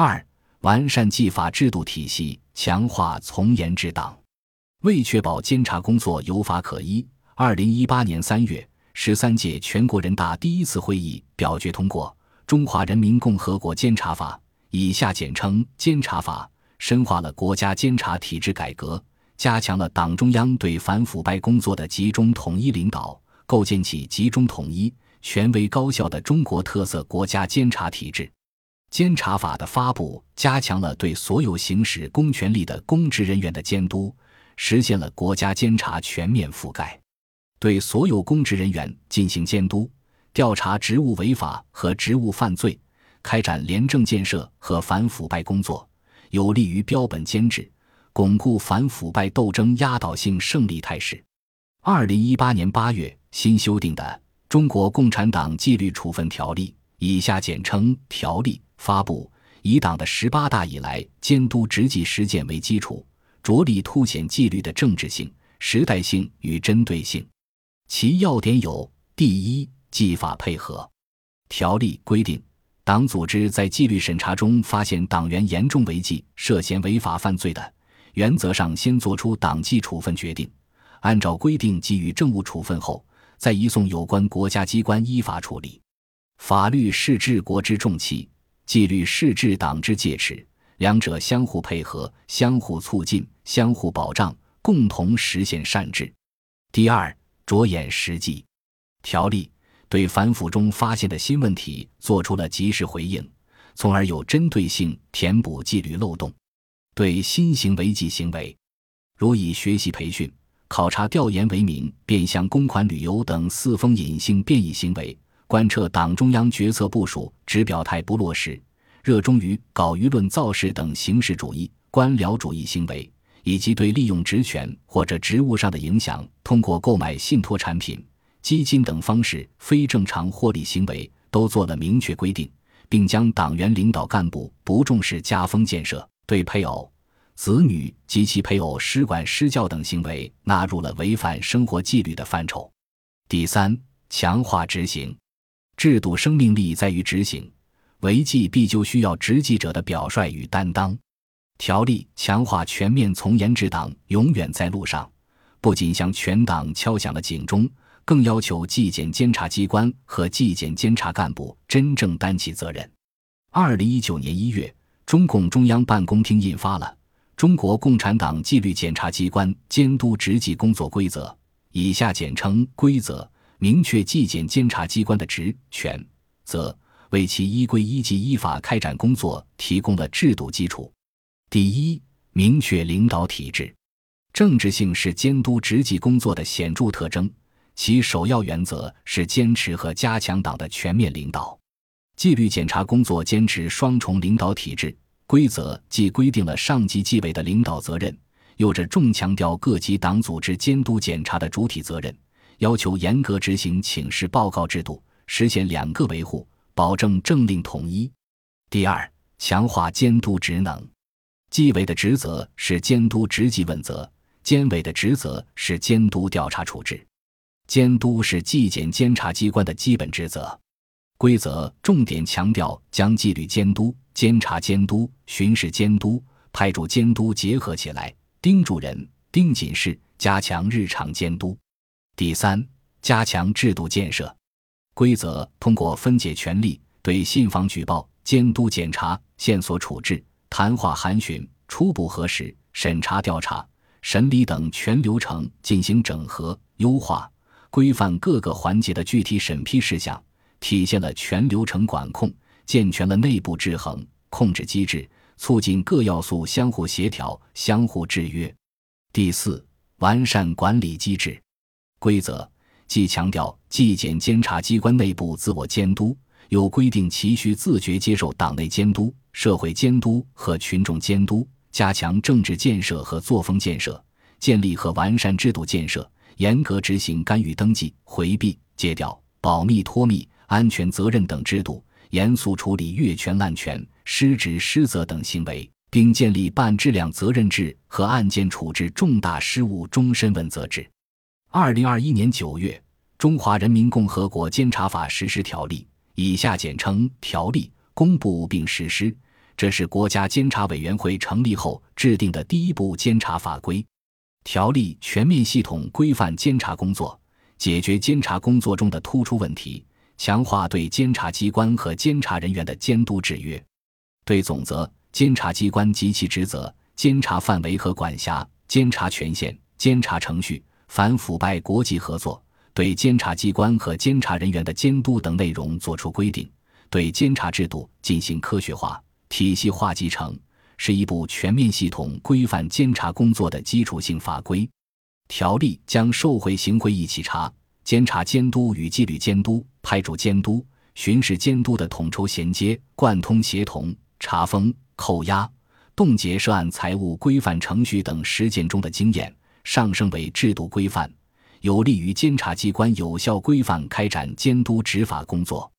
二、完善纪法制度体系，强化从严治党。为确保监察工作有法可依，二零一八年三月，十三届全国人大第一次会议表决通过《中华人民共和国监察法》（以下简称《监察法》），深化了国家监察体制改革，加强了党中央对反腐败工作的集中统一领导，构建起集中统一、权威高效的中国特色国家监察体制。监察法的发布，加强了对所有行使公权力的公职人员的监督。实现了国家监察全面覆盖，对所有公职人员进行监督、调查职务违法和职务犯罪，开展廉政建设和反腐败工作，有利于标本兼治，巩固反腐败斗争压倒性胜利态势。二零一八年八月，新修订的《中国共产党纪律处分条例》（以下简称“条例”）发布，以党的十八大以来监督执纪实践为基础。着力凸显纪律的政治性、时代性与针对性，其要点有：第一，纪法配合条例规定，党组织在纪律审查中发现党员严重违纪、涉嫌违法犯罪的，原则上先作出党纪处分决定，按照规定给予政务处分后，再移送有关国家机关依法处理。法律是治国之重器，纪律是治党之戒尺。两者相互配合、相互促进、相互保障，共同实现善治。第二，着眼实际，条例对反腐中发现的新问题作出了及时回应，从而有针对性填补纪律漏洞。对新型违纪行为，如以学习培训、考察调研为名变相公款旅游等四风隐性变异行为，贯彻党中央决策部署，只表态不落实。热衷于搞舆论造势等形式主义、官僚主义行为，以及对利用职权或者职务上的影响，通过购买信托产品、基金等方式非正常获利行为，都做了明确规定，并将党员领导干部不重视家风建设、对配偶、子女及其配偶失管失教等行为纳入了违反生活纪律的范畴。第三，强化执行制度，生命力在于执行。违纪必究需要执纪者的表率与担当。条例强化全面从严治党，永远在路上。不仅向全党敲响了警钟，更要求纪检监察机关和纪检监察干部真正担起责任。二零一九年一月，中共中央办公厅印发了《中国共产党纪律检查机关监督执纪工作规则》（以下简称“规则”），明确纪检监察机关的职权责。为其依规依纪依法开展工作提供了制度基础。第一，明确领导体制，政治性是监督执纪工作的显著特征。其首要原则是坚持和加强党的全面领导。纪律检查工作坚持双重领导体制。规则既规定了上级纪委的领导责任，又着重强调各级党组织监督检查的主体责任，要求严格执行请示报告制度，实现两个维护。保证政令统一。第二，强化监督职能。纪委的职责是监督执纪问责，监委的职责是监督调查处置。监督是纪检监察机关的基本职责。规则重点强调将纪律监督、监察监督、巡视监督、派驻监督结合起来，盯住人、盯紧事，加强日常监督。第三，加强制度建设。规则通过分解权力，对信访举报、监督检查、线索处置、谈话函询、初步核实、审查调查、审理等全流程进行整合优化，规范各个环节的具体审批事项，体现了全流程管控，健全了内部制衡控制机制，促进各要素相互协调、相互制约。第四，完善管理机制。规则。既强调纪检监察机关内部自我监督，又规定其需自觉接受党内监督、社会监督和群众监督，加强政治建设和作风建设，建立和完善制度建设，严格执行干预登记、回避、借调、保密脱密、安全责任等制度，严肃处理越权滥权、失职失责等行为，并建立办质量责任制和案件处置重大失误终身问责制。二零二一年九月，《中华人民共和国监察法实施条例》（以下简称“条例”）公布并实施，这是国家监察委员会成立后制定的第一部监察法规。条例全面系统规范监察工作，解决监察工作中的突出问题，强化对监察机关和监察人员的监督制约。对总则、监察机关及其职责、监察范围和管辖、监察权限、监察程序、反腐败国际合作、对监察机关和监察人员的监督等内容作出规定，对监察制度进行科学化。体系化集成是一部全面系统规范监察工作的基础性法规。条例将受贿行贿一起查、监察监督与纪律监督、派驻监督、巡视监督的统筹衔接、贯通协同、查封、扣押、冻结涉案财物规范程序等实践中的经验，上升为制度规范，有利于监察机关有效规范开展监督执法工作。